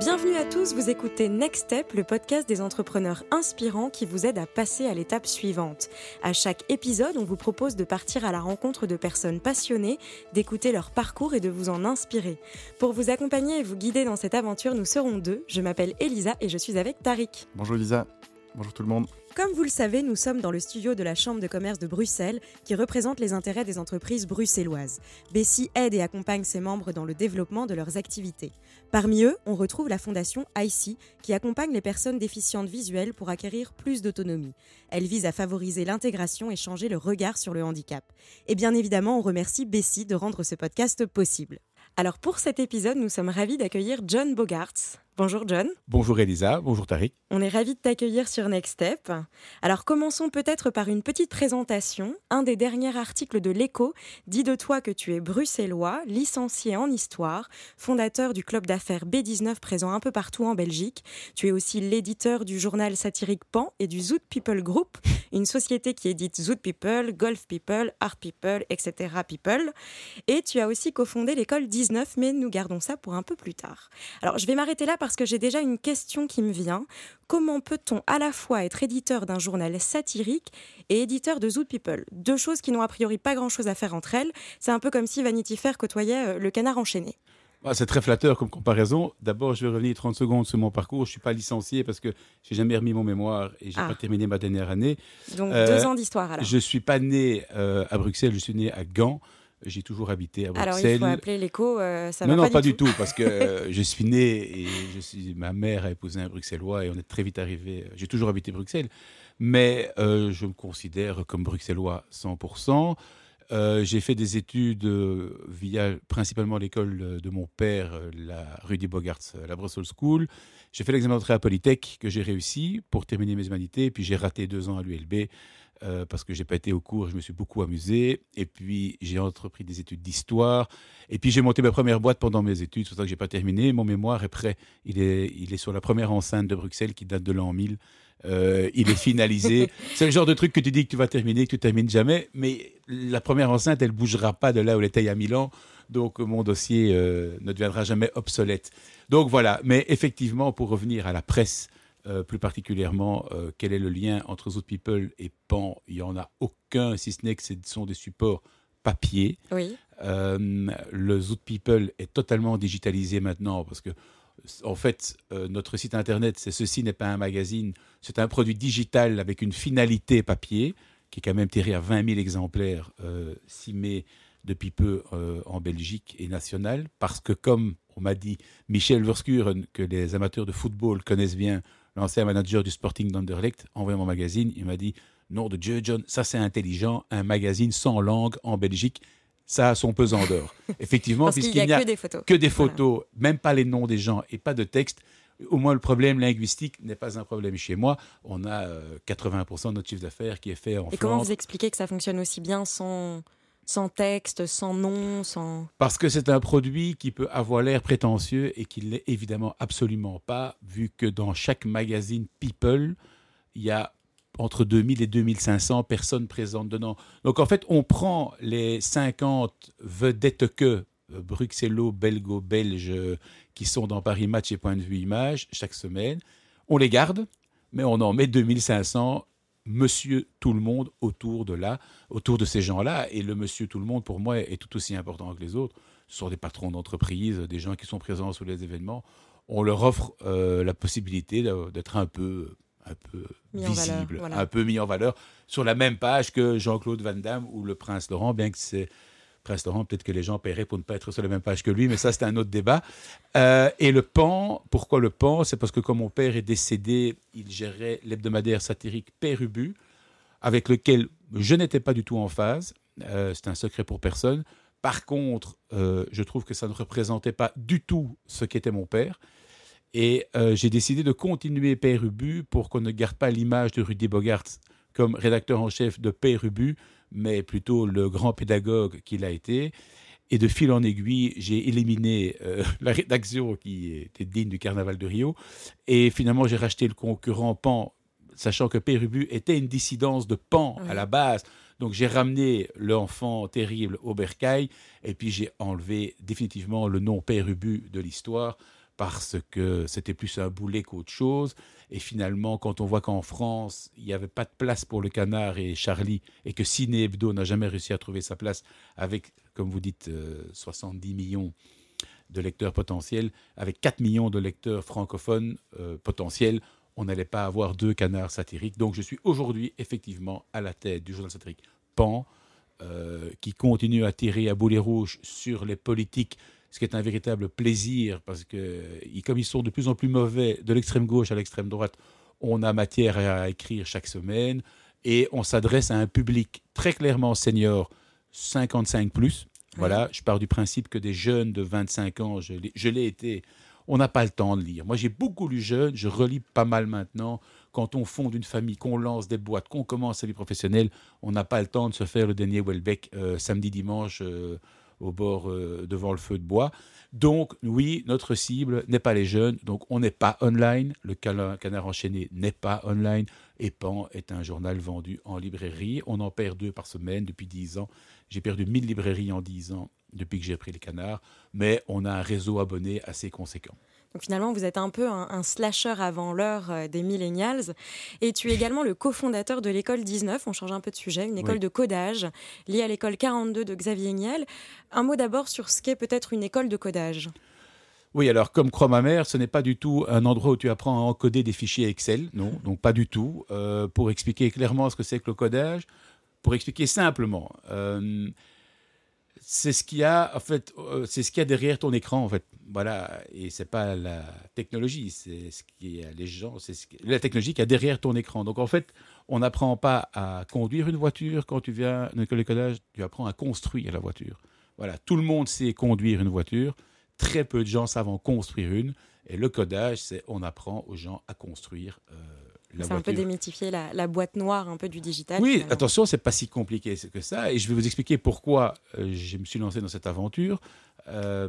Bienvenue à tous, vous écoutez Next Step, le podcast des entrepreneurs inspirants qui vous aide à passer à l'étape suivante. À chaque épisode, on vous propose de partir à la rencontre de personnes passionnées, d'écouter leur parcours et de vous en inspirer. Pour vous accompagner et vous guider dans cette aventure, nous serons deux. Je m'appelle Elisa et je suis avec Tariq. Bonjour Elisa, bonjour tout le monde. Comme vous le savez, nous sommes dans le studio de la Chambre de commerce de Bruxelles, qui représente les intérêts des entreprises bruxelloises. Bessie aide et accompagne ses membres dans le développement de leurs activités. Parmi eux, on retrouve la fondation ICI, qui accompagne les personnes déficientes visuelles pour acquérir plus d'autonomie. Elle vise à favoriser l'intégration et changer le regard sur le handicap. Et bien évidemment, on remercie Bessie de rendre ce podcast possible. Alors pour cet épisode, nous sommes ravis d'accueillir John Bogarts. Bonjour John. Bonjour Elisa, bonjour Tariq. On est ravis de t'accueillir sur Next Step. Alors commençons peut-être par une petite présentation. Un des derniers articles de l'Echo dit de toi que tu es bruxellois, licencié en histoire, fondateur du club d'affaires B19 présent un peu partout en Belgique. Tu es aussi l'éditeur du journal satirique Pan et du Zoot People Group, une société qui édite Zoot People, Golf People, Art People, etc. People. Et tu as aussi cofondé l'école 19, mais nous gardons ça pour un peu plus tard. Alors je vais m'arrêter là parce que j'ai déjà une question qui me vient. Comment peut-on à la fois être éditeur d'un journal satirique et éditeur de Zoot People? Deux choses qui n'ont a priori pas grand-chose à faire entre elles. C'est un peu comme si Vanity Fair côtoyait euh, le canard enchaîné. Ah, c'est très flatteur comme comparaison. D'abord, je vais revenir 30 secondes sur mon parcours. Je ne suis pas licencié parce que j'ai jamais remis mon mémoire et j'ai n'ai Ah. pas terminé ma dernière année. Donc Euh, deux ans d'histoire alors. Je ne suis pas né euh, à Bruxelles, je suis né à Gand. J'ai toujours habité à Alors Bruxelles. il faut appeler l'écho, euh, ça non, va non, pas, du tout, parce que euh, je suis né et je suis, ma mère a épousé un Bruxellois et on est très vite arrivé. J'ai toujours habité Bruxelles, mais euh, je me considère comme Bruxellois 100%. Euh, j'ai fait des études euh, via principalement l'école de mon père, euh, la Rudy Bogarts, euh, la Brussels School. J'ai fait l'examen d'entrée à Polytech que j'ai réussi pour terminer mes humanités, puis j'ai raté deux ans à l'ULB euh, parce que j'ai pas été au cours, je me suis beaucoup amusé. Et puis j'ai entrepris des études d'histoire. Et puis j'ai monté ma première boîte pendant mes études, c'est pour ça que j'ai pas terminé. Mon mémoire est prêt. Il est, il est sur la première enceinte de Bruxelles qui date de l'an 1000. Euh, il est finalisé. c'est le genre de truc que tu dis que tu vas terminer, que tu termines jamais. Mais la première enceinte, elle bougera pas de là où elle était il y a 1000 ans. Donc mon dossier euh, ne deviendra jamais obsolète. Donc voilà. Mais effectivement, pour revenir à la presse, euh, plus particulièrement, euh, quel est le lien entre Zoot People et Pan? Il n'y en a aucun, si ce n'est que ce sont des supports papier. Oui. Euh, le Zoot People est totalement digitalisé maintenant parce que, en fait, notre site internet, c'est ceci n'est pas un magazine, c'est un produit digital avec une finalité papier qui est quand même tiré à 20 000 exemplaires euh, 6 mai depuis peu en Belgique et national parce que, comme on m'a dit Michel Verskuren, que les amateurs de football connaissent bien, l'ancien manager du Sporting d'Anderlecht, envoyé mon magazine, il m'a dit Nom de Dieu, John, ça c'est intelligent, un magazine sans langue en Belgique, ça a son pesant d'or. Effectivement, puisqu'il n'y a que des photos. que des Voilà. photos, même pas les noms des gens et pas de texte. Au moins, le problème linguistique n'est pas un problème chez moi. On a euh, 80% de notre chiffre d'affaires qui est fait en Et comment vous expliquez que ça fonctionne aussi bien sans, sans texte, sans nom, sans... Parce que c'est un produit qui peut avoir l'air prétentieux et qui l'est évidemment absolument pas, vu que dans chaque magazine People, il y a entre 2000 et 2500 personnes présentes dedans. Donc en fait, on prend les 50 vedettes que euh, bruxello, belgo, belges qui sont dans Paris Match et Point de vue Image chaque semaine, on les garde, mais on en met 2500 monsieur tout le monde autour de là, autour de ces gens-là. Et le monsieur tout le monde, pour moi, est tout aussi important que les autres. Ce sont des patrons d'entreprise, des gens qui sont présents sur les événements. On leur offre euh, la possibilité d'être un peu, un peu Mis en valeur, visible, voilà. un peu mis en valeur sur la même page que Jean-Claude Van Damme ou le Prince Laurent, bien que c'est Laurent, peut-être que les gens paieraient pour ne pas être sur la même page que lui, mais ça, c'est un autre débat. Euh, et le PAN, pourquoi le PAN? C'est parce que quand mon père est décédé, il gérait l'hebdomadaire satirique Père Ubu, avec lequel je n'étais pas du tout en phase. Euh, c'est un secret pour personne. Par contre, euh, je trouve que ça ne représentait pas du tout ce qu'était mon père. Et j'ai décidé de continuer Père Ubu pour qu'on ne garde pas l'image de Rudy Bogart comme rédacteur en chef de Père Ubu, mais plutôt le grand pédagogue qu'il a été. Et de fil en aiguille, j'ai éliminé euh, la rédaction qui était digne du Carnaval de Rio. Et finalement, j'ai racheté le concurrent Pan, sachant que Pérubu était une dissidence de Pan Oui. à la base. Donc j'ai ramené l'enfant terrible au bercail et puis j'ai enlevé définitivement le nom Pérubu de l'histoire parce que c'était plus un boulet qu'autre chose. Et finalement, quand on voit qu'en France, il n'y avait pas de place pour le canard et Charlie, et que Ciné Hebdo n'a jamais réussi à trouver sa place avec, comme vous dites, 70 millions de lecteurs potentiels, avec 4 millions de lecteurs francophones potentiels, on n'allait pas avoir deux canards satiriques. Donc je suis aujourd'hui effectivement à la tête du journal satirique Pan, euh, qui continue à tirer à boulet rouge sur les politiques, ce qui est un véritable plaisir, parce que comme ils sont de plus en plus mauvais de l'extrême gauche à l'extrême droite, on a matière à écrire chaque semaine, et on s'adresse à un public très clairement senior, 55 plus. Voilà, je pars du principe que des jeunes de 25 ans, je l'ai été, on n'a pas le temps de lire. Moi, j'ai beaucoup lu jeune, je relis pas mal maintenant. Quand on fonde une famille, qu'on lance des boîtes, qu'on commence sa vie professionnelle, on n'a pas le temps de se faire le dernier Welbeck euh, samedi, dimanche euh, au bord euh, devant le feu de bois. Donc, oui, notre cible n'est pas les jeunes, donc on n'est pas online. Le canard enchaîné n'est pas online. Et est un journal vendu en librairie. On en perd deux par semaine depuis dix ans. J'ai perdu 1000 librairies en dix ans depuis que j'ai pris les canards, mais on a un réseau abonné assez conséquent. Donc finalement, vous êtes un peu un, slasher avant l'heure euh, des millennials. Et tu es également le cofondateur de l'école 19, on change un peu de sujet, une école de codage liée à l'école 42 de Xavier Niel. Un mot d'abord sur ce qu'est peut-être une école de codage. Oui, alors comme croit ma mère, ce n'est pas du tout un endroit où tu apprends à encoder des fichiers Excel, non, donc pas du tout. Euh, pour expliquer clairement ce que c'est que le codage, pour expliquer simplement, euh, c'est ce qu'il y a en fait euh, c'est ce qu'il y a derrière ton écran en fait. Voilà. Et c'est pas la technologie c'est ce qui les gens c'est la technologie qui a derrière ton écran. Donc en fait on n'apprend pas à conduire une voiture quand tu viens à école de codage tu apprends à construire la voiture. Voilà. Tout le monde sait conduire une voiture. Très peu de gens savent en construire une. Et le codage c'est on apprend aux gens à construire euh, c'est un peu démythifier la, boîte noire un peu du digital. Oui, attention, c'est pas si compliqué que ça. Et je vais vous expliquer pourquoi euh, je me suis lancé dans cette aventure. Euh,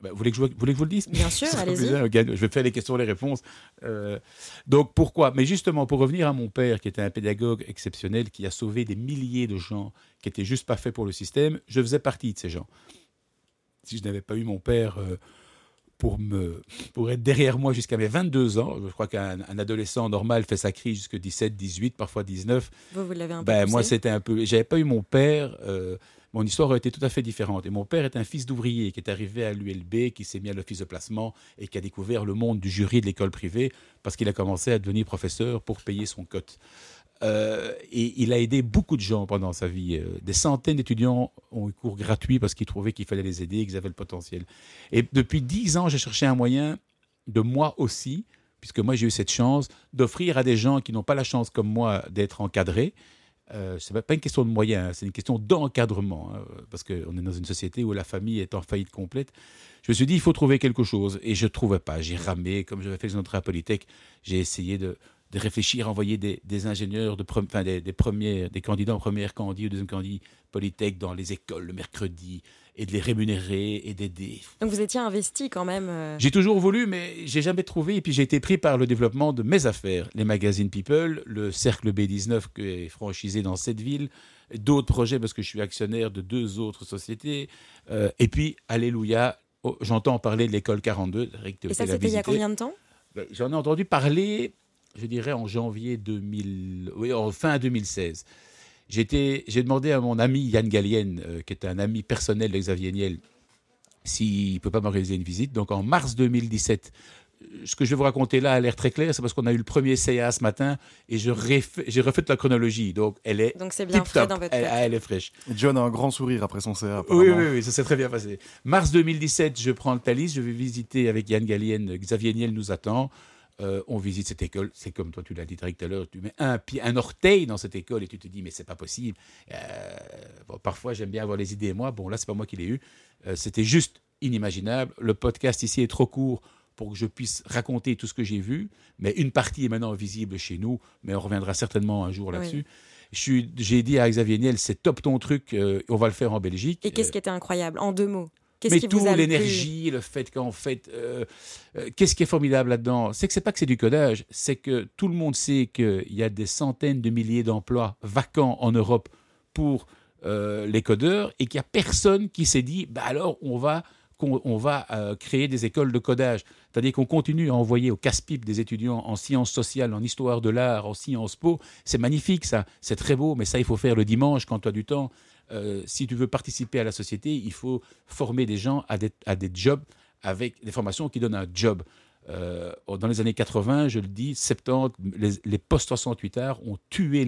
bah, vous, voulez que je, voulez que je vous le dise? Bien sûr, allez-y. Je vais faire les questions les réponses. Euh, donc pourquoi? Mais justement, pour revenir à mon père, qui était un pédagogue exceptionnel, qui a sauvé des milliers de gens qui étaient juste pas faits pour le système, je faisais partie de ces gens. Si je n'avais pas eu mon père pour, me, pour être derrière moi jusqu'à mes 22 ans. Je crois qu'un adolescent normal fait sa crise jusqu'à 17, 18, parfois 19. Vous, vous l'avez un peu ben, Moi, c'était un peu... J'avais pas eu mon père... Euh, mon histoire aurait été tout à fait différente. Et mon père est un fils d'ouvrier qui est arrivé à l'ULB, qui s'est mis à l'office de placement et qui a découvert le monde du jury de l'école privée parce qu'il a commencé à devenir professeur pour payer son cote. Euh, et il a aidé beaucoup de gens pendant sa vie. Euh, des centaines d'étudiants ont eu cours gratuits parce qu'ils trouvaient qu'il fallait les aider, qu'ils avaient le potentiel. Et depuis dix ans, j'ai cherché un moyen de moi aussi, puisque moi j'ai eu cette chance, d'offrir à des gens qui n'ont pas la chance comme moi d'être encadrés. Euh, ce n'est pas une question de moyens, hein, c'est une question d'encadrement, hein, parce qu'on est dans une société où la famille est en faillite complète. Je me suis dit, il faut trouver quelque chose, et je ne trouvais pas. J'ai ramé, comme j'avais fait les entrées à Polytech, j'ai essayé de, de réfléchir à envoyer des, ingénieurs, de enfin des, des, premiers, des candidats en première candidate ou deuxième candidate Polytech dans les écoles le mercredi et de les rémunérer et d'aider. Donc vous étiez investi quand même euh. J'ai toujours voulu, mais j'ai jamais trouvé. Et puis j'ai été pris par le développement de mes affaires, les magazines People, le cercle B19 qui est franchisé dans cette ville, d'autres projets parce que je suis actionnaire de deux autres sociétés. Euh, et puis, alléluia, oh, j'entends parler de l'école 42. Et ça, c'était il y a combien de temps? Ben, J'en ai entendu parler je dirais en janvier 2000, oui, en fin 2016. J'ai demandé à mon ami Yann Gallienne, euh, qui est un ami personnel de Xavier Niel, s'il ne peut pas m'organiser une visite. Donc en mars 2017, ce que je vais vous raconter là a l'air très clair, c'est parce qu'on a eu le premier CA ce matin et j'ai refait la chronologie. Donc elle est Donc c'est bien frais dans votre elle, elle, est fraîche. John a un grand sourire après son CA. Oui, oui, oui, ça s'est très bien passé. Mars 2017, je prends le Thalys, je vais visiter avec Yann Gallienne. Xavier Niel nous attend. Euh, on visite cette école, c'est comme toi tu l'as dit direct tout à l'heure, tu mets un pied, un orteil dans cette école et tu te dis mais c'est pas possible. Euh, parfois j'aime bien avoir les idées moi, bon là c'est pas moi qui l'ai eu, euh, c'était juste inimaginable. Le podcast ici est trop court pour que je puisse raconter tout ce que j'ai vu, mais une partie est maintenant visible chez nous, mais on reviendra certainement un jour là-dessus. J'ai dit à Xavier Niel, c'est top ton truc, on va le faire en Belgique. Et qu'est-ce qui était incroyable? En deux mots mais tout, l'énergie, le fait qu'en fait, euh, euh, qu'est-ce qui est formidable là-dedans? C'est que c'est pas que c'est du codage, c'est que tout le monde sait qu'il y a des centaines de milliers d'emplois vacants en Europe pour euh, les codeurs et qu'il n'y a personne qui s'est dit, bah alors on va qu'on va euh, créer des écoles de codage. C'est-à-dire qu'on continue à envoyer au casse-pipe des étudiants en sciences sociales, en histoire de l'art, en sciences po. C'est magnifique, ça. C'est très beau, mais ça, il faut faire le dimanche quand tu as du temps. Euh, si tu veux participer à la société, il faut former des gens à des, à des jobs avec des formations qui donnent un job. Euh, dans les années 80, je le dis, 70, les, les postes 68 arts ont tué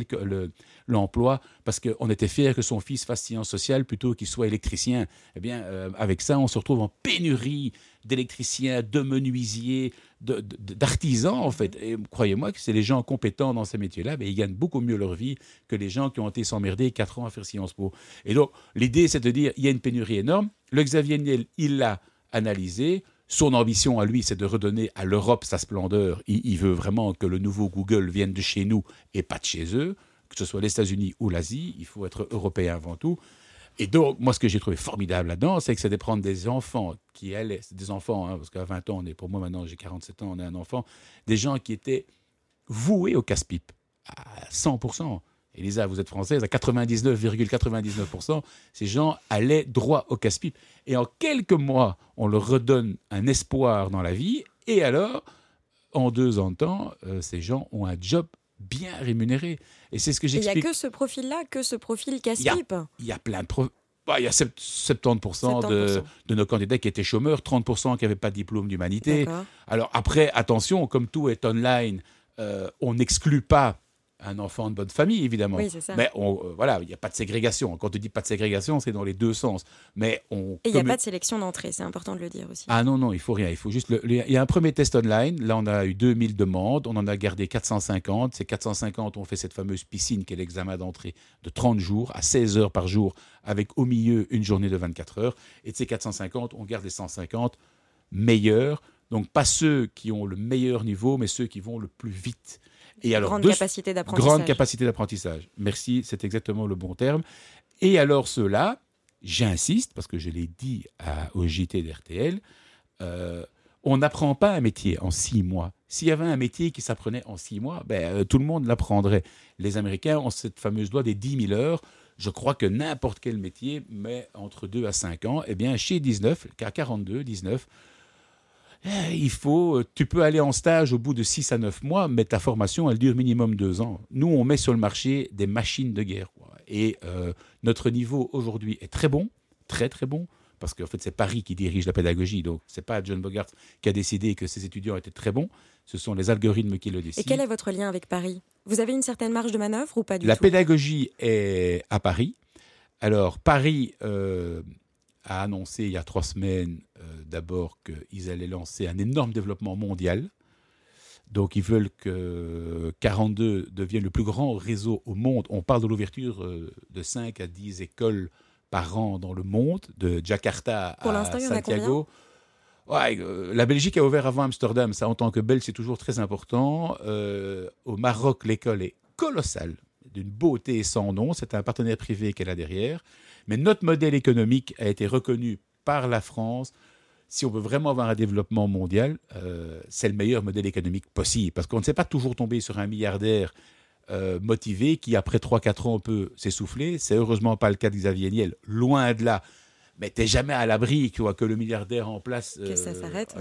l'emploi le, parce qu'on était fiers que son fils fasse sciences sociales plutôt qu'il soit électricien. Eh bien, euh, avec ça, on se retrouve en pénurie d'électriciens, de menuisiers, d'artisans, en fait. Et croyez-moi que c'est les gens compétents dans ces métiers-là, mais ils gagnent beaucoup mieux leur vie que les gens qui ont été s'emmerder 4 ans à faire Sciences Po. Et donc, l'idée, c'est de dire, il y a une pénurie énorme. Le Xavier Niel, il l'a analysé. Son ambition à lui, c'est de redonner à l'Europe sa splendeur. Il, veut vraiment que le nouveau Google vienne de chez nous et pas de chez eux, que ce soit les États-Unis ou l'Asie. Il faut être européen avant tout. Et donc, moi, ce que j'ai trouvé formidable là-dedans, c'est que c'est de prendre des enfants qui allaient, des enfants, hein, parce qu'à 20 ans, on est, pour moi maintenant, j'ai 47 ans, on est un enfant, des gens qui étaient voués au casse-pipe à 100%. Elisa, vous êtes française, à 99,99%, ces gens allaient droit au casse-pipe. Et en quelques mois, on leur redonne un espoir dans la vie. Et alors, en deux ans de temps, euh, ces gens ont un job bien rémunéré. Et c'est ce que j'explique. Il n'y a que ce profil-là, que ce profil casse-pipe. Il y a plein de profils. Bah, il y a 70%, De, de, nos candidats qui étaient chômeurs, 30% qui n'avaient pas de diplôme d'humanité. Alors après, attention, comme tout est online, euh, on n'exclut pas un enfant de bonne famille, évidemment. Mais on, euh, voilà, il n'y a pas de ségrégation. Quand on dit pas de ségrégation, c'est dans les deux sens. Mais on. Et il n'y a pas de sélection d'entrée, c'est important de le dire aussi. Ah non, non, il faut rien. Il faut juste. il y a un premier test online. Là, on a eu 2000 demandes. On en a gardé 450. Ces 450 ont fait cette fameuse piscine qui est l'examen d'entrée de 30 jours, à 16 heures par jour, avec au milieu une journée de 24 heures. Et de ces 450, on garde les 150 meilleurs. Donc, pas ceux qui ont le meilleur niveau, mais ceux qui vont le plus vite. Et alors, grande capacité d'apprentissage. Grande capacité d'apprentissage. Merci, c'est exactement le bon terme. Et alors cela, j'insiste, parce que je l'ai dit à, au JT d'RTL, euh, on n'apprend pas un métier en six mois. S'il y avait un métier qui s'apprenait en six mois, ben, euh, tout le monde l'apprendrait. Les Américains ont cette fameuse loi des 10 000 heures. Je crois que n'importe quel métier met entre 2 à 5 ans. Eh bien, chez 19, car 42, 19, eh, il faut, euh, tu peux aller en stage au bout de 6 à 9 mois, mais ta formation, elle dure minimum 2 ans. Nous, on met sur le marché des machines de guerre. Et euh, notre niveau aujourd'hui est très bon, très très bon, parce qu'en fait, c'est Paris qui dirige la pédagogie. Donc, ce n'est pas John Bogart qui a décidé que ses étudiants étaient très bons. Ce sont les algorithmes qui le décident. Et quel est votre lien avec Paris? Vous avez une certaine marge de manœuvre ou pas du la tout? La pédagogie est à Paris. Alors, Paris euh, a annoncé il y a trois semaines euh, d'abord qu'ils allaient lancer un énorme développement mondial. Donc ils veulent que 42 devienne le plus grand réseau au monde. On parle de l'ouverture euh, de 5 à 10 écoles par an dans le monde, de Jakarta à Santiago. Ouais, euh, la Belgique a ouvert avant Amsterdam, ça en tant que Belge c'est toujours très important. au Maroc, l'école est colossale, d'une beauté sans nom. C'est un partenaire privé qu'elle a derrière. Mais notre modèle économique a été reconnu par la France. Si on veut vraiment avoir un développement mondial, euh, c'est le meilleur modèle économique possible. Parce qu'on ne sait pas toujours tomber sur un milliardaire euh, motivé qui, après 3-4 ans, peut s'essouffler. C'est heureusement pas le cas de Xavier Niel. Loin de là mais tu n'es jamais à l'abri que le milliardaire en place. Que ça euh, s'arrête.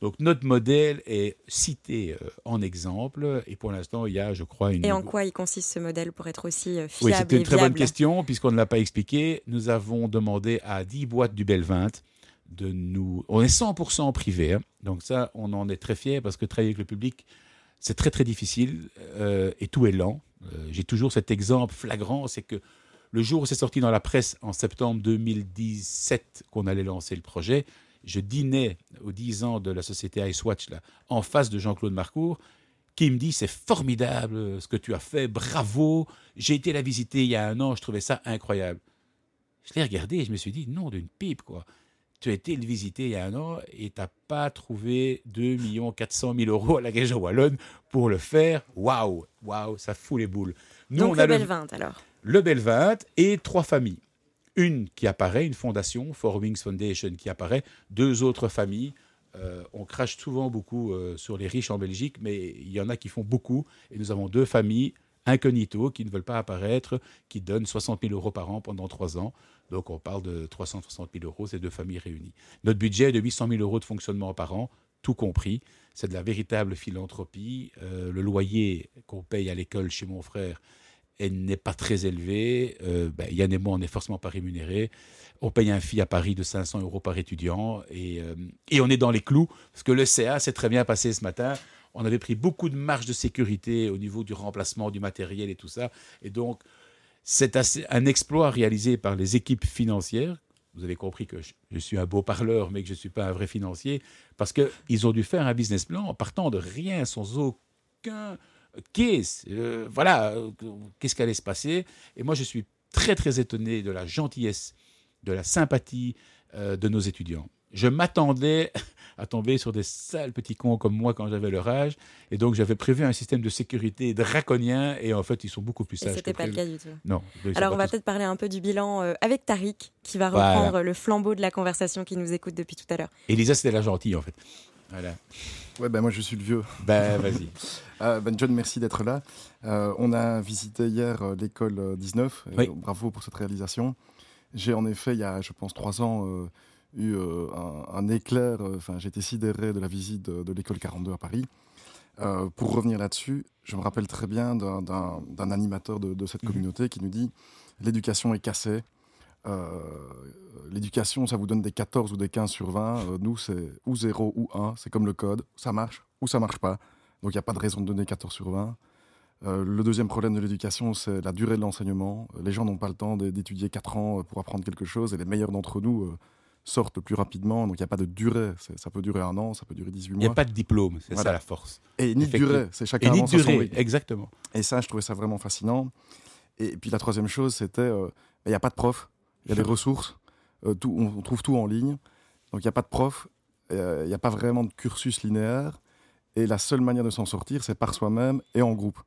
Donc notre modèle est cité euh, en exemple, et pour l'instant, il y a, je crois, une. Et en quoi il consiste ce modèle pour être aussi fiable Oui, c'était une très bonne question, puisqu'on ne l'a pas expliqué. Nous avons demandé à 10 boîtes du Belvinte de nous. On est 100% privé, hein. donc ça, on en est très fiers parce que travailler avec le public, c'est très très difficile euh, et tout est lent. J'ai toujours cet exemple flagrant, c'est que le jour où c'est sorti dans la presse en septembre 2017 qu'on allait lancer le projet, je dînais aux 10 ans de la société Icewatch là, en face de Jean-Claude Marcourt qui me dit c'est formidable ce que tu as fait, bravo, j'ai été la visiter il y a un an, je trouvais ça incroyable. Je l'ai regardé et je me suis dit non d'une pipe quoi. Tu as été le visiter il y a un an et tu n'as pas trouvé 2 400 000 euros à la Région Wallonne pour le faire. Waouh, waouh, ça fout les boules. Nous, Donc on a le 20 alors le Belvint et trois familles. Une qui apparaît, une fondation, Four Wings Foundation qui apparaît, deux autres familles. Euh, on crache souvent beaucoup euh, sur les riches en Belgique, mais il y en a qui font beaucoup. Et nous avons deux familles incognito qui ne veulent pas apparaître, qui donnent 60 000 euros par an pendant trois ans. Donc on parle de 360 000 euros, ces deux familles réunies. Notre budget est de 800 000 euros de fonctionnement par an, tout compris. C'est de la véritable philanthropie. Euh, le loyer qu'on paye à l'école chez mon frère n'est pas très élevé. Euh, ben, Yann et moi, on n'est forcément pas rémunérés. On paye un fee à Paris de 500 euros par étudiant et, euh, et on est dans les clous parce que le CA s'est très bien passé ce matin. On avait pris beaucoup de marge de sécurité au niveau du remplacement du matériel et tout ça. Et donc, c'est un exploit réalisé par les équipes financières. Vous avez compris que je, suis un beau parleur, mais que je ne suis pas un vrai financier, parce qu'ils ont dû faire un business plan en partant de rien, sans aucun case. Euh, voilà, qu'est-ce qui allait se passer? Et moi, je suis très, très étonné de la gentillesse, de la sympathie euh, de nos étudiants. Je m'attendais à tomber sur des sales petits cons comme moi quand j'avais leur âge. Et donc, j'avais prévu un système de sécurité draconien. Et en fait, ils sont beaucoup plus sages. C'était pas le cas du tout. Non. Alors, on va peut-être parler un peu du bilan euh, avec Tariq, qui va reprendre le flambeau de la conversation qui nous écoute depuis tout à l'heure. Elisa, c'était la gentille, en fait. Voilà. Ouais, ben moi je suis le vieux. Ben vas-y. Euh, ben John, merci d'être là. Euh, on a visité hier l'école 19. bravo pour cette réalisation. J'ai en effet, il y a, je pense, trois ans, eu euh, un, éclair, euh, enfin j'étais sidéré de la visite de, l'école 42 à Paris. Euh, pour revenir là-dessus, je me rappelle très bien d'un animateur de, cette mhm. communauté qui nous dit l'éducation est cassée. l'éducation, ça vous donne des 14 ou des 15 sur 20. nous, c'est ou 0 ou 1. C'est comme le code. Ça marche ou ça marche pas. Donc, il n'y a pas de raison de donner 14 sur 20. le deuxième problème de l'éducation, c'est la durée de l'enseignement. Les gens n'ont pas le temps d'étudier 4 ans pour apprendre quelque chose et les meilleurs d'entre nous sortent plus rapidement. Donc il n'y a pas de durée. Ça peut durer un an, ça peut durer 18 mois. Il n'y a pas de diplôme, c'est ça la force. Et ni de durée, c'est chacun Et ni durée, exactement. Et ça, je trouvais ça vraiment fascinant. Et puis la troisième chose, c'était euh, il n'y a pas de prof, il y a des ressources, euh, tout, on, trouve tout en ligne. Donc il n'y a pas de prof, il n'y a pas vraiment de cursus linéaire. Et la seule manière de s'en sortir, c'est par soi-même et en groupe.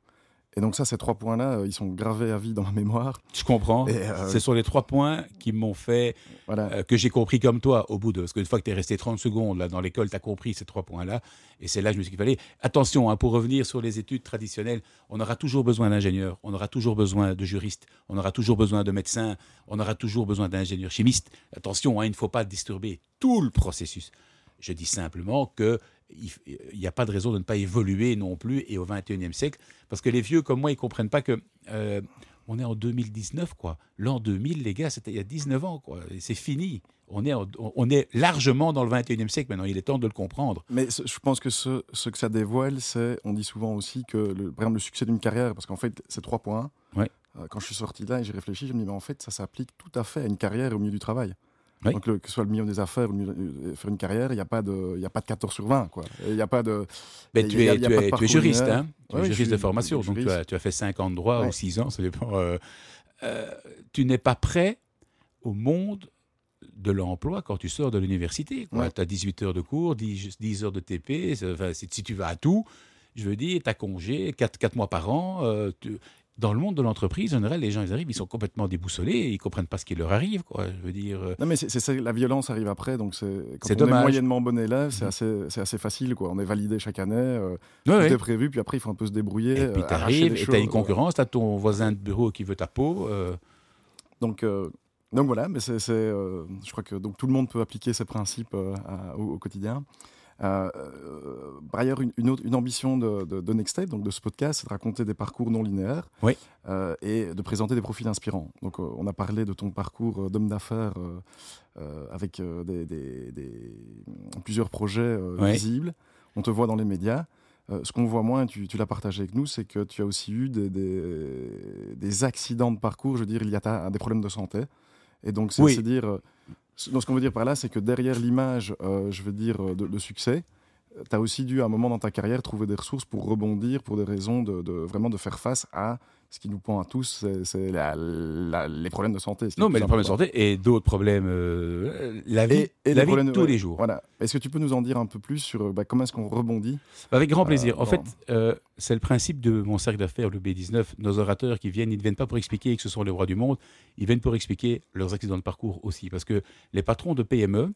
Et donc ça, ces trois points-là, euh, ils sont gravés à vie dans ma mémoire. Je comprends. Euh, Ce sont les trois points qui m'ont fait, euh, que j'ai compris comme toi au bout de... Parce qu'une fois que tu es resté 30 secondes là, dans l'école, tu as compris ces trois points-là. Et c'est là que je me suis dit qu'il fallait... Attention, hein, pour revenir sur les études traditionnelles, on aura toujours besoin d'ingénieurs, on aura toujours besoin de juristes, on aura toujours besoin de médecins, on aura toujours besoin d'ingénieurs chimistes. Attention, hein, il ne faut pas disturber tout le processus. Je dis simplement que il n'y a pas de raison de ne pas évoluer non plus et au 21e siècle. Parce que les vieux comme moi, ils ne comprennent pas que. Euh, on est en 2019, quoi. L'an 2000, les gars, c'était il y a 19 ans, quoi. C'est fini. On est, on est largement dans le 21e siècle maintenant. Il est temps de le comprendre. Mais je pense que ce, ce que ça dévoile, c'est, on dit souvent aussi que, le, par exemple, le succès d'une carrière, parce qu'en fait, c'est trois points. Ouais. Euh, quand je suis sorti là et j'ai réfléchi, je me dis, mais en fait, ça s'applique tout à fait à une carrière au milieu du travail. Donc, que ce soit le milieu des affaires ou euh, faire une carrière, il n'y a, pas de, a pas de 14 sur 20. Il n'y a pas de. Mais tu, es, tu, es, juriste, hein Tu es juriste de formation. Donc, tu as, tu as, fait 5 ans de droit ou 6 ans, ça dépend. Euh, euh, tu n'es pas prêt au monde de l'emploi quand tu sors de l'université. Tu as 18 heures de cours, 10, 10 heures de TP. si tu vas à tout, je veux dire, tu as congé 4, 4 mois par an. tu, dans le monde de l'entreprise, en général, les gens, ils arrivent, ils sont complètement déboussolés, ils comprennent pas ce qui leur arrive, quoi. Je veux dire. Euh. Non, mais c'est la violence arrive après, donc c'est. Quand on dommage. est moyennement bon élève, c'est mm. assez, assez facile, quoi. On est validé chaque année, euh, tout est prévu, puis après, il faut un peu se débrouiller. Et puis euh, t'arrives, et t'as une concurrence, t'as ton voisin de bureau qui veut ta peau. Donc. donc voilà, mais c'est, je crois que donc tout le monde peut appliquer ces principes au, quotidien. Euh, par ailleurs, une, une, ambition de, de, de, Next Step, donc de ce podcast, c'est de raconter des parcours non linéaires oui. euh, et de présenter des profils inspirants. Donc, euh, on a parlé de ton parcours euh, d'homme d'affaires euh, avec des, des, des, plusieurs projets visibles. On te voit dans les médias. ce qu'on voit moins, tu, tu l'as partagé avec nous, c'est que tu as aussi eu des, des, accidents de parcours. Je veux dire, il y a des problèmes de santé. Et donc, c'est dire donc, ce qu'on veut dire par là, c'est que derrière l'image, euh, je veux dire, euh, de, succès, tu as aussi dû, à un moment dans ta carrière, trouver des ressources pour rebondir, pour des raisons de, de vraiment de faire face à ce qui nous pend à tous, c'est les problèmes de santé. Non, mais les problèmes de santé et d'autres problèmes, euh, la vie, et, la vie de tous les jours. Voilà. Est-ce que tu peux nous en dire un peu plus sur bah, comment est-ce qu'on rebondit? Avec grand plaisir. en fait, c'est le principe de mon cercle d'affaires, le B19. Nos orateurs qui viennent, ils ne viennent pas pour expliquer que ce sont les rois du monde, ils viennent pour expliquer leurs accidents de parcours aussi. Parce que les patrons de PME,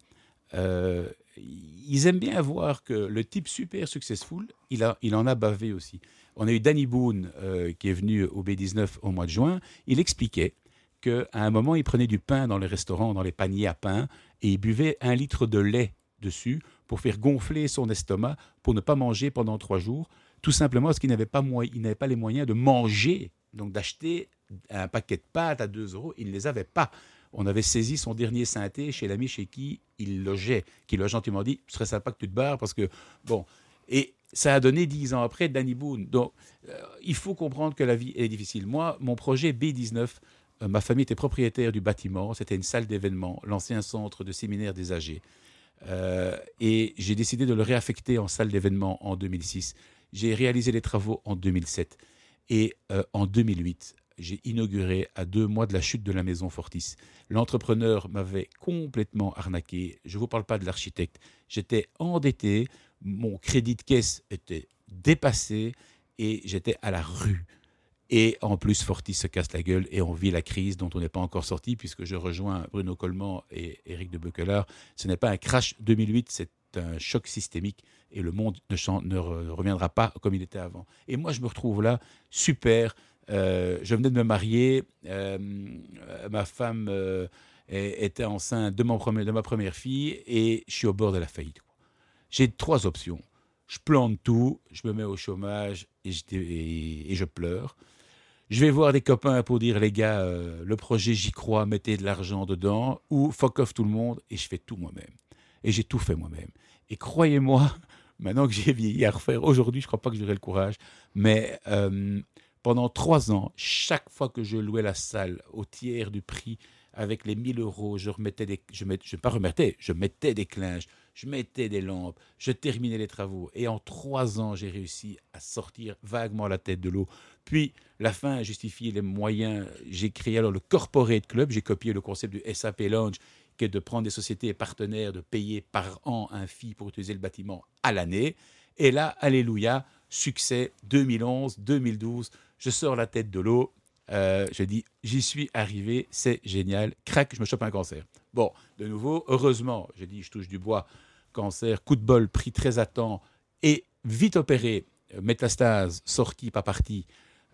euh, ils aiment bien voir que le type super successful, il, en a bavé aussi. On a eu Danny Boone euh, qui est venu au B19 au mois de juin. Il expliquait qu'à un moment, il prenait du pain dans les restaurants, dans les paniers à pain, et il buvait un litre de lait dessus pour faire gonfler son estomac, pour ne pas manger pendant trois jours, tout simplement parce qu'il n'avait pas, pas les moyens de manger, donc d'acheter un paquet de pâtes à 2 euros, il ne les avait pas. On avait saisi son dernier synthé chez l'ami chez qui il logeait, qui lui a gentiment dit Ce serait sympa que tu te barres parce que, bon. Et ça a donné dix ans après Danny Boone. Donc, euh, il faut comprendre que la vie est difficile. Moi, mon projet B19, euh, ma famille était propriétaire du bâtiment. C'était une salle d'événement, l'ancien centre de séminaire des âgés. Euh, et j'ai décidé de le réaffecter en salle d'événement en 2006. J'ai réalisé les travaux en 2007. Et en 2008, j'ai inauguré à deux mois de la chute de la maison Fortis. L'entrepreneur m'avait complètement arnaqué. Je ne vous parle pas de l'architecte. J'étais endetté mon crédit de caisse était dépassé et j'étais à la rue. Et en plus, Fortis se casse la gueule et on vit la crise dont on n'est pas encore sorti, puisque je rejoins Bruno Coleman et Eric de Beuquelard. Ce n'est pas un crash 2008, c'est un choc systémique et le monde ne, reviendra pas comme il était avant. Et moi, je me retrouve là, super. Euh, je venais de me marier, euh, ma femme euh, était enceinte de, ma première fille et je suis au bord de la faillite j'ai trois options. Je plante tout, je me mets au chômage et je, pleure. Je vais voir des copains pour dire les gars, le projet j'y crois, mettez de l'argent dedans, ou fuck off tout le monde et je fais tout moi-même. Et j'ai tout fait moi-même. Et croyez-moi, maintenant que j'ai vieilli à refaire, aujourd'hui je ne crois pas que j'aurai le courage, mais pendant trois ans, chaque fois que je louais la salle au tiers du prix, avec les 1000 euros, je remettais des, je, je pas remettais, je mettais des clinges, je mettais des lampes, je terminais les travaux. Et en trois ans, j'ai réussi à sortir vaguement la tête de l'eau. Puis, la fin a justifié les moyens. J'ai créé alors le Corporate Club. J'ai copié le concept du SAP Lounge, qui est de prendre des sociétés partenaires, de payer par an un fee pour utiliser le bâtiment à l'année. Et là, alléluia, succès 2011, 2012. Je sors la tête de l'eau. Euh, je dis, j'y suis arrivé, c'est génial. Crac, je me chope un cancer. Bon, de nouveau, heureusement, j'ai dit, je touche du bois, cancer, coup de bol, pris très à temps et vite opéré, euh, métastase, sortie, pas partie.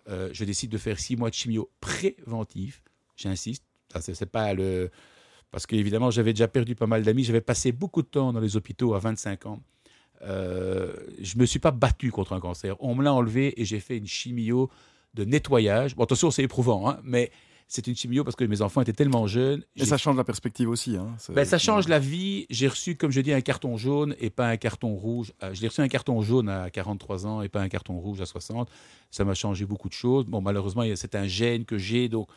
Euh, je décide de faire six mois de chimio préventif. J'insiste, c'est pas le. Parce qu'évidemment, j'avais déjà perdu pas mal d'amis. J'avais passé beaucoup de temps dans les hôpitaux à 25 ans. Je ne me suis pas battu contre un cancer. On me l'a enlevé et j'ai fait une chimio de nettoyage. Bon, attention, c'est éprouvant, hein, mais c'est une chimio parce que mes enfants étaient tellement jeunes. Et ça change la perspective aussi. Hein, ben, ça change la vie. J'ai reçu, comme je dis, un carton jaune et pas un carton rouge. Euh, j'ai reçu un carton jaune à 43 ans et pas un carton rouge à 60. Ça m'a changé beaucoup de choses. Bon, malheureusement, c'est un gène que j'ai, donc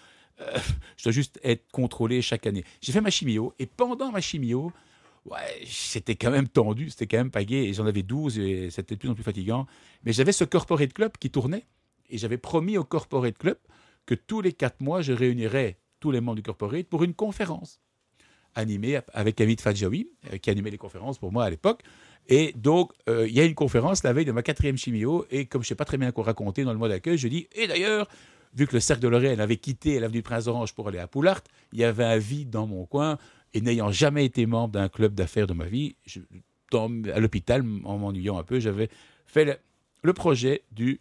euh, je dois juste être contrôlé chaque année. J'ai fait ma chimio et pendant ma chimio, ouais, c'était quand même tendu, c'était quand même pas Et j'en avais 12 et c'était de plus en plus fatigant. Mais j'avais ce corporate club qui tournait et j'avais promis au corporate club que tous les quatre mois, je réunirais tous les membres du corporate pour une conférence animée avec Amit Fadjawi, euh, qui animait les conférences pour moi à l'époque. Et donc, euh, il y a une conférence la veille de ma quatrième chimio, et comme je ne sais pas très bien quoi raconter dans le mois d'accueil, je dis, et d'ailleurs, vu que le cercle de Lorraine avait quitté l'avenue Prince Orange pour aller à Poulart, il y avait un vide dans mon coin, et n'ayant jamais été membre d'un club d'affaires de ma vie, à l'hôpital, en m'ennuyant un peu, j'avais fait le projet du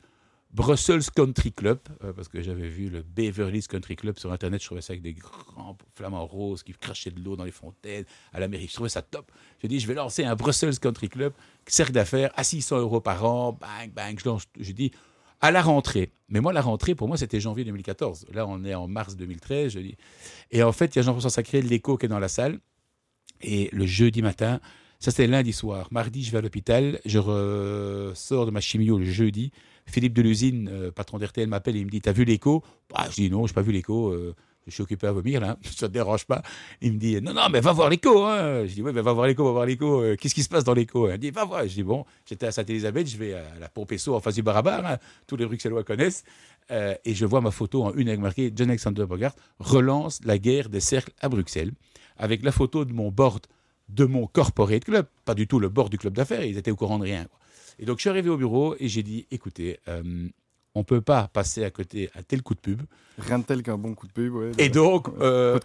Brussels Country Club, euh, parce que j'avais vu le Beverly's Country Club sur Internet, je trouvais ça avec des grands flamants roses qui crachaient de l'eau dans les fontaines à l'Amérique. Je trouvais ça top. J'ai dit, je vais lancer un Brussels Country Club, cercle d'affaires, à 600 euros par an, bang, bang. Je lance, j'ai dit, à la rentrée. Mais moi, la rentrée, pour moi, c'était janvier 2014. Là, on est en mars 2013. Je dis. Et en fait, il y a Jean-François Sacré, l'écho qui est dans la salle. Et le jeudi matin, ça c'était lundi soir. Mardi, je vais à l'hôpital. Je ressors de ma chimio le jeudi. Philippe de l'usine, euh, patron d'RTL, m'appelle et il me dit T'as vu l'écho? Bah, Je dis Non, je n'ai pas vu l'écho. Euh, je suis occupé à vomir, là. Ça ne dérange pas? Il me dit Non, non, mais va voir l'écho. Hein. Je dis Oui, mais va voir l'écho, va voir l'écho. Euh, qu'est-ce qui se passe dans l'écho? Il me dit Va voir. Je dis Bon, j'étais à Sainte-Élisabeth, je vais à la Pompesso en face du Barabar. Hein. Tous les Bruxellois connaissent. et je vois ma photo en une avec marqué John Alexander Bogart relance la guerre des cercles à Bruxelles. Avec la photo de mon board de mon corporate club, pas du tout le board du club d'affaires, ils étaient au courant de rien. Et donc, je suis arrivé au bureau et j'ai dit, écoutez, euh, on ne peut pas passer à côté à tel coup de pub. Rien de tel qu'un bon coup de pub. et donc, euh,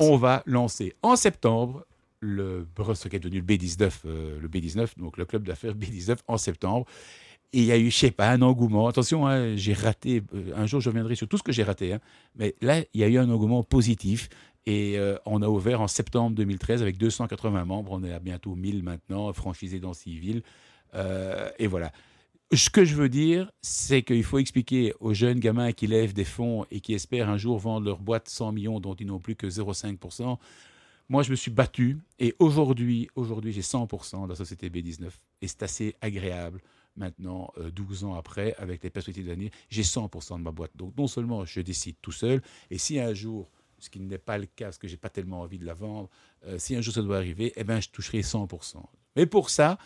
on va lancer en septembre le Brussels qui est devenu le B19, euh, le B19, donc le club d'affaires B19 en septembre. Et il y a eu, je sais pas, un engouement. Attention, hein, j'ai raté. Un jour, je reviendrai sur tout ce que j'ai raté. Hein. Mais là, il y a eu un engouement positif. Et euh, on a ouvert en septembre 2013 avec 280 membres. On est à bientôt 1000 maintenant, franchisés dans six villes. Euh, et voilà. Ce que je veux dire, c'est qu'il faut expliquer aux jeunes gamins qui lèvent des fonds et qui espèrent un jour vendre leur boîte 100 millions dont ils n'ont plus que 0,5%. Moi, je me suis battu et aujourd'hui, aujourd'hui, j'ai 100% de la société B19 et c'est assez agréable maintenant, 12 euh, ans après, avec les perspectives d'année, j'ai 100% de ma boîte. Donc non seulement je décide tout seul, et si un jour, ce qui n'est pas le cas, parce que j'ai pas tellement envie de la vendre, euh, si un jour ça doit arriver, eh ben, je toucherai 100%. Mais pour ça,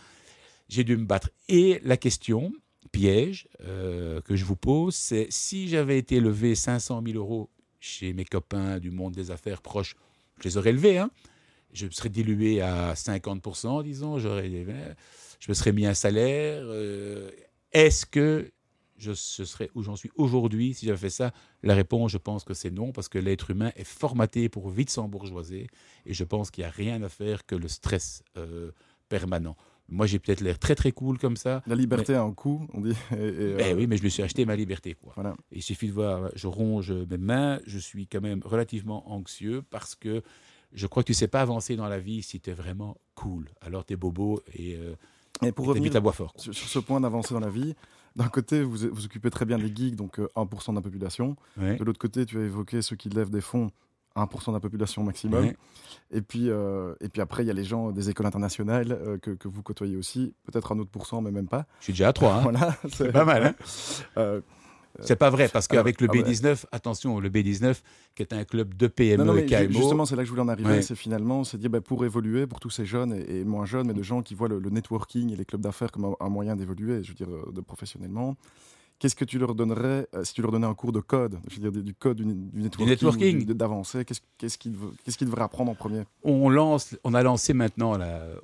j'ai dû me battre. Et la question, piège, euh, que je vous pose, c'est si j'avais été levé 500 000 euros chez mes copains du monde des affaires proches, je les aurais levés, hein, je serais dilué à 50%, disons, j'aurais je me serais mis un salaire. Euh, est-ce que je, serais où j'en suis aujourd'hui si j'avais fait ça La réponse, je pense que c'est non, parce que l'être humain est formaté pour vite s'embourgeoiser, et je pense qu'il n'y a rien à faire que le stress euh, permanent. Moi, j'ai peut-être l'air très très cool comme ça. La liberté a un coût, on dit. Et, ben oui, mais je me suis acheté ma liberté. Quoi. Voilà. il suffit de voir, je ronge mes mains, je suis quand même relativement anxieux parce que je crois que tu ne sais pas avancer dans la vie si tu es vraiment cool. Alors tu es bobo et euh, et pour revenir Sur, ce point d'avancer dans la vie, d'un côté, vous vous occupez très bien des geeks, donc 1% euh, de la population. De l'autre côté, tu as évoqué ceux qui lèvent des fonds, 1% de la population maximum. Et, puis, euh, et puis après, il y a les gens des écoles internationales euh, que, que, vous côtoyez aussi, peut-être un autre pourcent, mais même pas. Je suis déjà à 3. Hein. voilà, c'est pas mal. Hein C'est pas vrai, parce qu'avec le ah B19, attention, le B19, qui est un club de PME non, KMO. Justement, c'est là que je voulais en arriver. C'est finalement, c'est dire, bah, pour évoluer, pour tous ces jeunes et, moins jeunes, mais de gens qui voient le, networking et les clubs d'affaires comme un, moyen d'évoluer, je veux dire, de professionnellement. Qu'est-ce que tu leur donnerais euh, si tu leur donnais un cours de code, je veux dire du code du, networking, d'avancer Qu'est-ce qu'ils devraient apprendre en premier? On lance, on a lancé maintenant,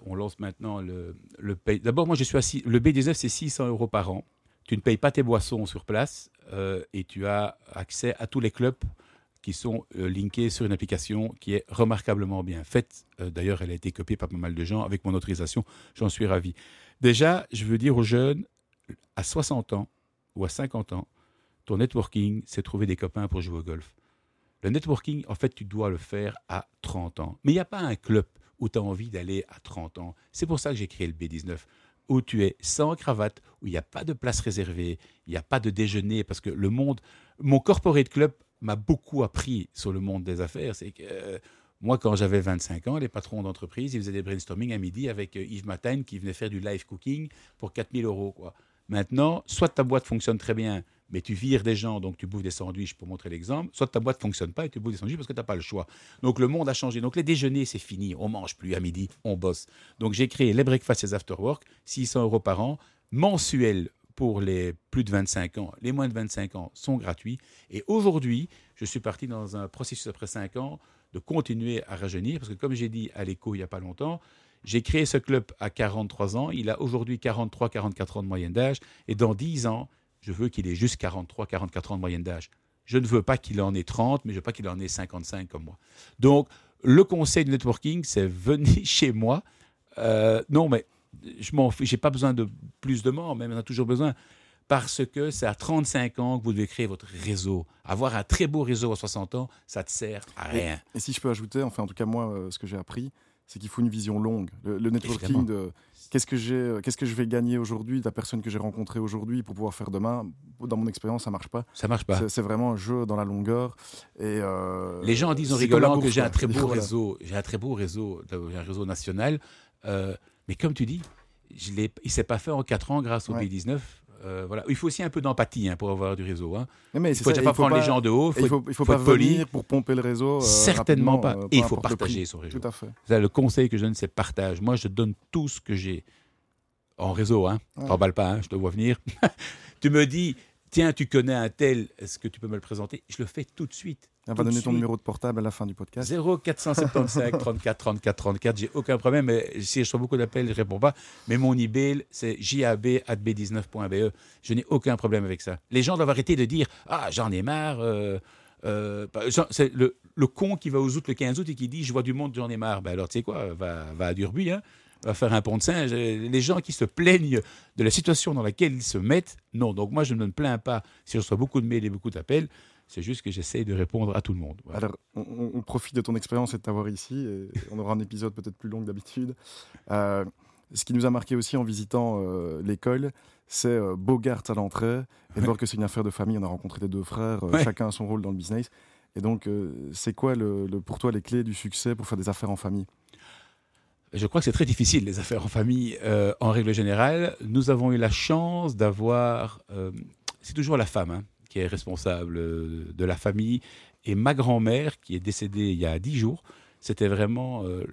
on lance maintenant le, le D'abord, moi, je suis assis. Le B19, c'est 600 euros par an. Tu ne payes pas tes boissons sur place euh, et tu as accès à tous les clubs qui sont euh, linkés sur une application qui est remarquablement bien faite. Euh, d'ailleurs, elle a été copiée par pas mal de gens. Avec mon autorisation, j'en suis ravi. Déjà, je veux dire aux jeunes, à 60 ans ou à 50 ans, ton networking, c'est trouver des copains pour jouer au golf. Le networking, en fait, tu dois le faire à 30 ans. Mais il n'y a pas un club où tu as envie d'aller à 30 ans. C'est pour ça que j'ai créé le B19 où tu es sans cravate, où il n'y a pas de place réservée, il n'y a pas de déjeuner, parce que le monde, mon corporate club m'a beaucoup appris sur le monde des affaires. C'est que euh, moi, quand j'avais 25 ans, les patrons d'entreprise, ils faisaient des brainstorming à midi avec euh, Yves Matane qui venait faire du live cooking pour 4000 euros. Quoi. Maintenant, soit ta boîte fonctionne très bien, mais tu vires des gens, donc tu bouffes des sandwichs pour montrer l'exemple, soit ta boîte ne fonctionne pas et tu bouffes des sandwichs parce que tu n'as pas le choix. Donc le monde a changé. Donc les déjeuners, c'est fini. On mange plus à midi, on bosse. Donc j'ai créé les breakfasts et les after work, 600 euros par an, mensuels pour les plus de 25 ans. Les moins de 25 ans sont gratuits. Et aujourd'hui, je suis parti dans un processus après 5 ans de continuer à rajeunir, parce que comme j'ai dit à l'écho il n'y a pas longtemps, j'ai créé ce club à 43 ans, il a aujourd'hui 43-44 ans de moyenne d'âge, et dans 10 ans, je veux qu'il ait juste 43, 44 ans de moyenne d'âge. Je ne veux pas qu'il en ait 30, mais je veux pas qu'il en ait 55 comme moi. Donc, le conseil de networking, c'est venez chez moi. Euh, non, mais je m'en j'ai pas besoin de plus de membres, mais on a toujours besoin. Parce que c'est à 35 ans que vous devez créer votre réseau. Avoir un très beau réseau à 60 ans, ça ne te sert à rien. Et, si je peux ajouter, enfin en tout cas moi, euh, ce que j'ai appris, c'est qu'il faut une vision longue. Le, networking de qu'est-ce que j'ai, euh, qu'est-ce que je vais gagner aujourd'hui de la personne que j'ai rencontrée aujourd'hui pour pouvoir faire demain. Dans mon expérience, ça marche pas. Ça marche pas. C'est, vraiment un jeu dans la longueur. Et euh, les gens disent en rigolant que j'ai un très beau réseau. J'ai un très beau réseau, un réseau national. Euh, mais comme tu dis, je il s'est pas fait en 4 ans grâce au B19. Euh, voilà. Il faut aussi un peu d'empathie hein, pour avoir du réseau. Hein. Mais il faut déjà pas prendre les gens de haut. il faut, il faut, pas venir pour pomper le réseau. Euh, Certainement pas. Et il faut partager son réseau. Tout à fait. le conseil que je donne, c'est partage. Moi, je donne tout ce que j'ai en réseau. Hein. Ouais. pas, hein, je te vois venir. tu me dis, tiens, tu connais un tel, est-ce que tu peux me le présenter? Je le fais tout de suite. On va donner ton numéro de portable à la fin du podcast. 0475 34 34 34. J'ai aucun problème. Mais si je reçois beaucoup d'appels, je ne réponds pas. Mais mon email, c'est jab.b19.be. Je n'ai aucun problème avec ça. Les gens doivent arrêter de dire Ah, j'en ai marre. Euh, euh, c'est le, con qui va aux août le 15 août et qui dit Je vois du monde, j'en ai marre. Ben alors, tu sais quoi, va, va à Durbuy. Hein va faire un pont de singe. Les gens qui se plaignent de la situation dans laquelle ils se mettent, non. Donc moi, je ne me plains pas si je reçois beaucoup de mails et beaucoup d'appels. C'est juste que j'essaye de répondre à tout le monde. Alors, on, profite de ton expérience et de t'avoir ici. Et on aura un épisode peut-être plus long que d'habitude. Euh, ce qui nous a marqué aussi en visitant euh, l'école, c'est euh, Bogart à l'entrée et de voir que c'est une affaire de famille. On a rencontré les deux frères, chacun a son rôle dans le business. Et donc, c'est quoi le, pour toi les clés du succès pour faire des affaires en famille? Je crois que c'est très difficile, les affaires en famille, en règle générale. Nous avons eu la chance d'avoir... c'est toujours la femme hein, qui est responsable euh, de la famille, et ma grand-mère, qui est décédée il y a dix jours, c'était vraiment euh,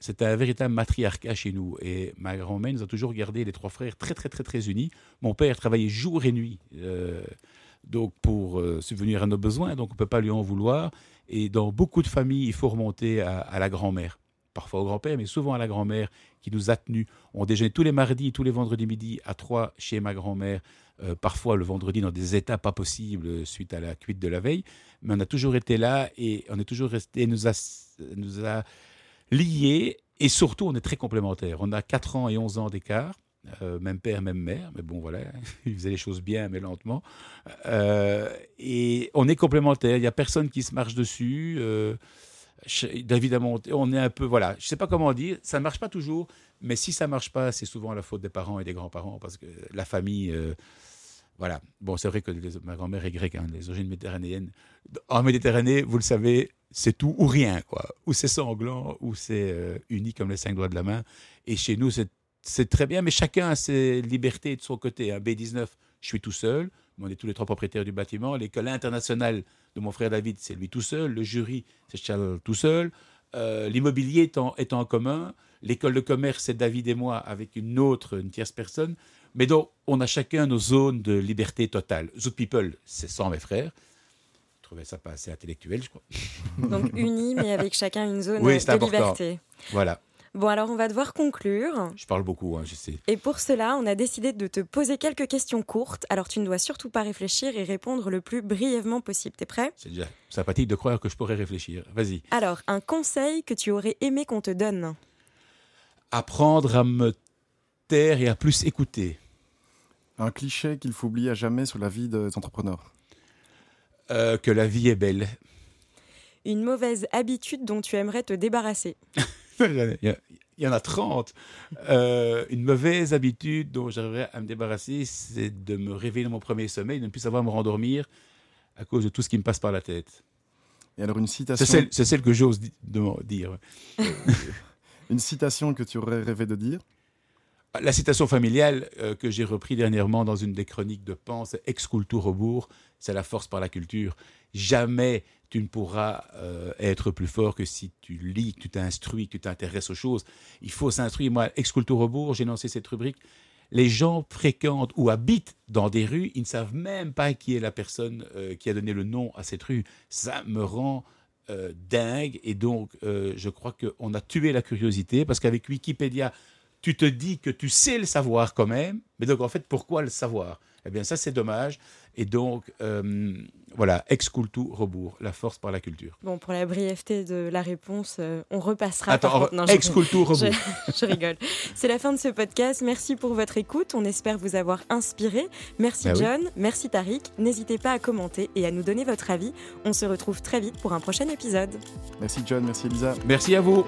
c'était un véritable matriarcat chez nous. Et ma grand-mère nous a toujours gardé les trois frères très, très, très, très unis. Mon père travaillait jour et nuit euh, donc pour subvenir à nos besoins, donc on ne peut pas lui en vouloir. Et dans beaucoup de familles, il faut remonter à, à la grand-mère. Parfois au grand-père, mais souvent à la grand-mère qui nous a tenus. On déjeunait tous les mardis, tous les vendredis midi à trois chez ma grand-mère euh, parfois le vendredi dans des états pas possibles euh, suite à la cuite de la veille, mais on a toujours été là et on est toujours resté, nous a, nous a liés et surtout on est très complémentaires. On a 4 ans et 11 ans d'écart. Euh, même père, même mère, mais bon voilà, il faisait les choses bien mais lentement. et on est complémentaires, il n'y a personne qui se marche dessus. A monté, on est un peu, voilà, je ne sais pas comment dire, ça ne marche pas toujours, mais si ça ne marche pas, c'est souvent la faute des parents et des grands-parents, parce que la famille, voilà. Bon, c'est vrai que ma grand-mère est grecque, hein, les origines méditerranéennes. En Méditerranée, vous le savez, c'est tout ou rien, quoi. Ou c'est sanglant, ou c'est euh, uni comme les cinq doigts de la main. Et chez nous, c'est très bien, mais chacun a ses libertés de son côté. Un hein. B19, je suis tout seul. On est tous les trois propriétaires du bâtiment. L'école internationale de mon frère David, c'est lui tout seul. Le jury, c'est Charles tout seul. Euh, l'immobilier est en commun. L'école de commerce, c'est David et moi avec une autre, une tierce personne. Mais donc, on a chacun nos zones de liberté totale. Zoot People, c'est sans mes frères. Je trouvais ça pas assez intellectuel, je crois. Donc unis, mais avec chacun une zone de liberté. Voilà. Bon, alors on va devoir conclure. Je parle beaucoup, hein, je sais. Et pour cela, on a décidé de te poser quelques questions courtes. Alors tu ne dois surtout pas réfléchir et répondre le plus brièvement possible. T'es prêt? C'est déjà sympathique de croire que je pourrais réfléchir. Vas-y. Alors, un conseil que tu aurais aimé qu'on te donne? Apprendre à me taire et à plus écouter. Un cliché qu'il faut oublier à jamais sur la vie des entrepreneurs. Euh, que la vie est belle. Une mauvaise habitude dont tu aimerais te débarrasser. il, y en a 30. Euh, une mauvaise habitude dont j'aimerais à me débarrasser, c'est de me réveiller dans mon premier sommeil, de ne plus savoir me rendormir à cause de tout ce qui me passe par la tête. Et alors une citation. C'est celle, que j'ose dire. une citation que tu aurais rêvé de dire? La citation familiale euh, que j'ai repris dernièrement dans une des chroniques de Pan, c'est Ex rebours, c'est la force par la culture. Jamais tu ne pourras euh, être plus fort que si tu lis, que tu t'instruis, que tu t'intéresses aux choses. Il faut s'instruire. Moi, Ex rebours, j'ai lancé cette rubrique. Les gens fréquentent ou habitent dans des rues, ils ne savent même pas qui est la personne euh, qui a donné le nom à cette rue. Ça me rend dingue et donc je crois qu'on a tué la curiosité parce qu'avec Wikipédia, tu te dis que tu sais le savoir quand même, mais donc en fait, pourquoi le savoir? Eh bien, ça, c'est dommage. Et donc, euh, voilà, ex cultu rebours, la force par la culture. Bon, pour la brièveté de la réponse, euh, on repassera. Attends, ex cultu rebours. Je, rigole. C'est la fin de ce podcast. Merci pour votre écoute. On espère vous avoir inspiré. Merci bah John, merci Tariq. N'hésitez pas à commenter et à nous donner votre avis. On se retrouve très vite pour un prochain épisode. Merci John, merci Elisa. Merci à vous.